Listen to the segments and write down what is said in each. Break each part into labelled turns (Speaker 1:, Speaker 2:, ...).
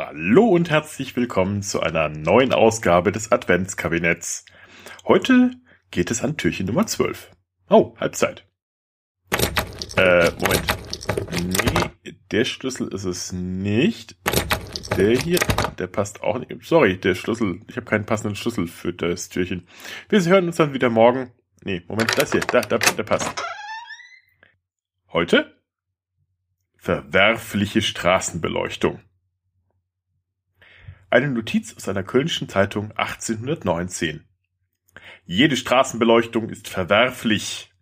Speaker 1: Hallo und herzlich willkommen zu einer neuen Ausgabe des Adventskabinetts. Heute geht es an Türchen Nummer 12. Oh, Halbzeit. Äh, Moment. Nee, der Schlüssel ist es nicht. Der hier, der passt auch nicht. Sorry, der Schlüssel, ich habe keinen passenden Schlüssel für das Türchen. Wir hören uns dann wieder morgen. Nee, Moment, das hier, da, da, der passt. Heute? Verwerfliche Straßenbeleuchtung. Eine Notiz aus einer kölnischen Zeitung 1819. Jede Straßenbeleuchtung ist verwerflich.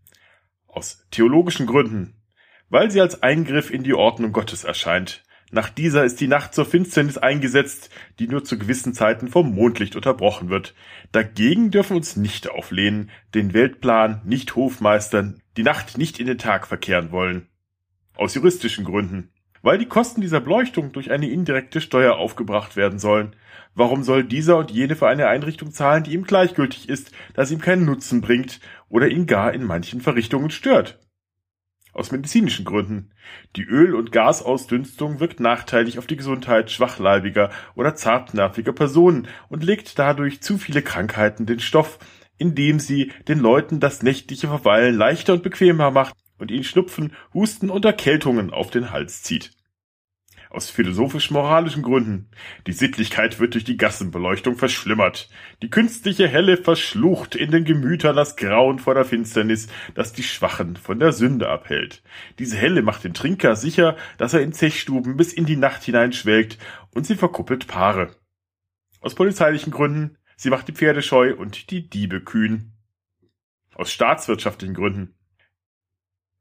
Speaker 1: Aus theologischen Gründen. Weil sie als Eingriff in die Ordnung Gottes erscheint. Nach dieser ist die Nacht zur Finsternis eingesetzt, die nur zu gewissen Zeiten vom Mondlicht unterbrochen wird. Dagegen dürfen wir uns nicht auflehnen, den Weltplan nicht hofmeistern, die Nacht nicht in den Tag verkehren wollen. Aus juristischen Gründen weil die Kosten dieser Beleuchtung durch eine indirekte Steuer aufgebracht werden sollen. Warum soll dieser und jene für eine Einrichtung zahlen, die ihm gleichgültig ist, da sie ihm keinen Nutzen bringt oder ihn gar in manchen Verrichtungen stört? Aus medizinischen Gründen. Die Öl- und Gasausdünstung wirkt nachteilig auf die Gesundheit schwachleibiger oder zartnerviger Personen und legt dadurch zu viele Krankheiten den Stoff, indem sie den Leuten das nächtliche Verweilen leichter und bequemer macht und ihnen Schnupfen, Husten und Erkältungen auf den Hals zieht. Aus philosophisch-moralischen Gründen. Die Sittlichkeit wird durch die Gassenbeleuchtung verschlimmert. Die künstliche Helle verschlucht in den Gemütern das Grauen vor der Finsternis, das die Schwachen von der Sünde abhält. Diese Helle macht den Trinker sicher, dass er in Zechstuben bis in die Nacht hineinschwelgt und sie verkuppelt Paare. Aus polizeilichen Gründen. Sie macht die Pferde scheu und die Diebe kühn. Aus staatswirtschaftlichen Gründen.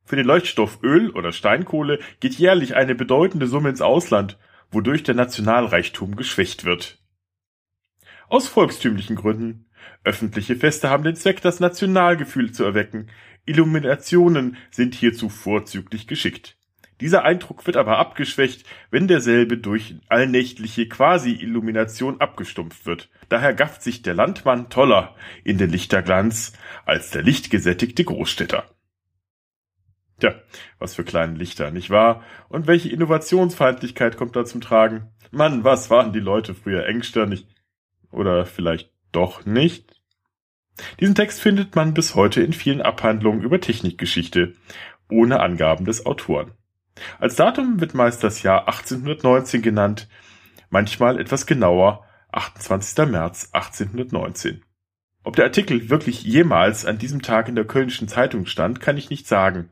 Speaker 1: Für den Leuchtstoff Öl oder Steinkohle geht jährlich eine bedeutende Summe ins Ausland, wodurch der Nationalreichtum geschwächt wird. Aus volkstümlichen Gründen. Öffentliche Feste haben den Zweck, das Nationalgefühl zu erwecken. Illuminationen sind hierzu vorzüglich geschickt. Dieser Eindruck wird aber abgeschwächt, wenn derselbe durch allnächtliche Quasi-Illumination abgestumpft wird. Daher gafft sich der Landmann toller in den Lichterglanz als der lichtgesättigte Großstädter. Tja, was für kleine Lichter, nicht wahr? Und welche Innovationsfeindlichkeit kommt da zum Tragen? Mann, was waren die Leute früher engstirnig? Oder vielleicht doch nicht? Diesen Text findet man bis heute in vielen Abhandlungen über Technikgeschichte, ohne Angaben des Autoren. Als Datum wird meist das Jahr 1819 genannt, manchmal etwas genauer 28. März 1819. Ob der Artikel wirklich jemals an diesem Tag in der Kölnischen Zeitung stand, kann ich nicht sagen.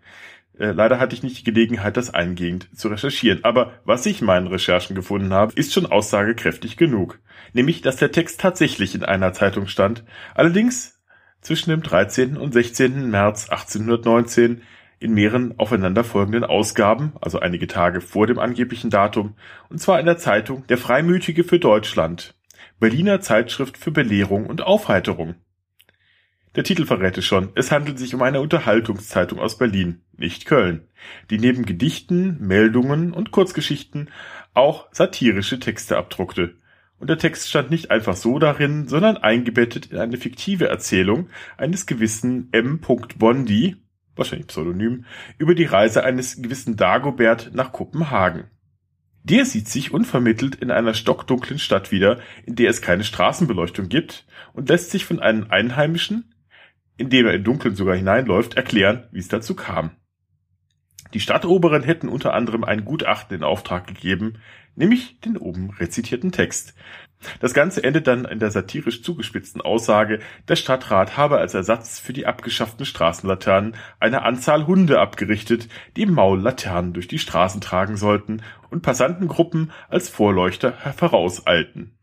Speaker 1: Äh, leider hatte ich nicht die Gelegenheit, das eingehend zu recherchieren. Aber was ich in meinen Recherchen gefunden habe, ist schon aussagekräftig genug. Nämlich, dass der Text tatsächlich in einer Zeitung stand. Allerdings zwischen dem 13. und 16. März 1819 in mehreren aufeinanderfolgenden Ausgaben, also einige Tage vor dem angeblichen Datum, und zwar in der Zeitung Der Freimütige für Deutschland, Berliner Zeitschrift für Belehrung und Aufheiterung. Der Titel verrät es schon, es handelt sich um eine Unterhaltungszeitung aus Berlin, nicht Köln, die neben Gedichten, Meldungen und Kurzgeschichten auch satirische Texte abdruckte. Und der Text stand nicht einfach so darin, sondern eingebettet in eine fiktive Erzählung eines gewissen M. Bondi, wahrscheinlich Pseudonym, über die Reise eines gewissen Dagobert nach Kopenhagen. Der sieht sich unvermittelt in einer stockdunklen Stadt wieder, in der es keine Straßenbeleuchtung gibt und lässt sich von einem Einheimischen, indem er im Dunkeln sogar hineinläuft, erklären, wie es dazu kam. Die Stadtoberen hätten unter anderem ein Gutachten in Auftrag gegeben, nämlich den oben rezitierten Text. Das Ganze endet dann in der satirisch zugespitzten Aussage, der Stadtrat habe als Ersatz für die abgeschafften Straßenlaternen eine Anzahl Hunde abgerichtet, die im Maul Laternen durch die Straßen tragen sollten und Passantengruppen als Vorleuchter vorauseilten.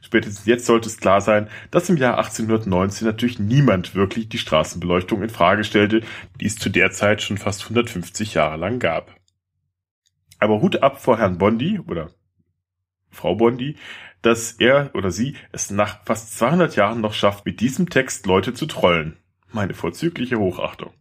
Speaker 1: Spätestens jetzt sollte es klar sein, dass im Jahr 1819 natürlich niemand wirklich die Straßenbeleuchtung in Frage stellte, die es zu der Zeit schon fast 150 Jahre lang gab. Aber Hut ab vor Herrn Bondi oder Frau Bondi, dass er oder sie es nach fast 200 Jahren noch schafft, mit diesem Text Leute zu trollen. Meine vorzügliche Hochachtung.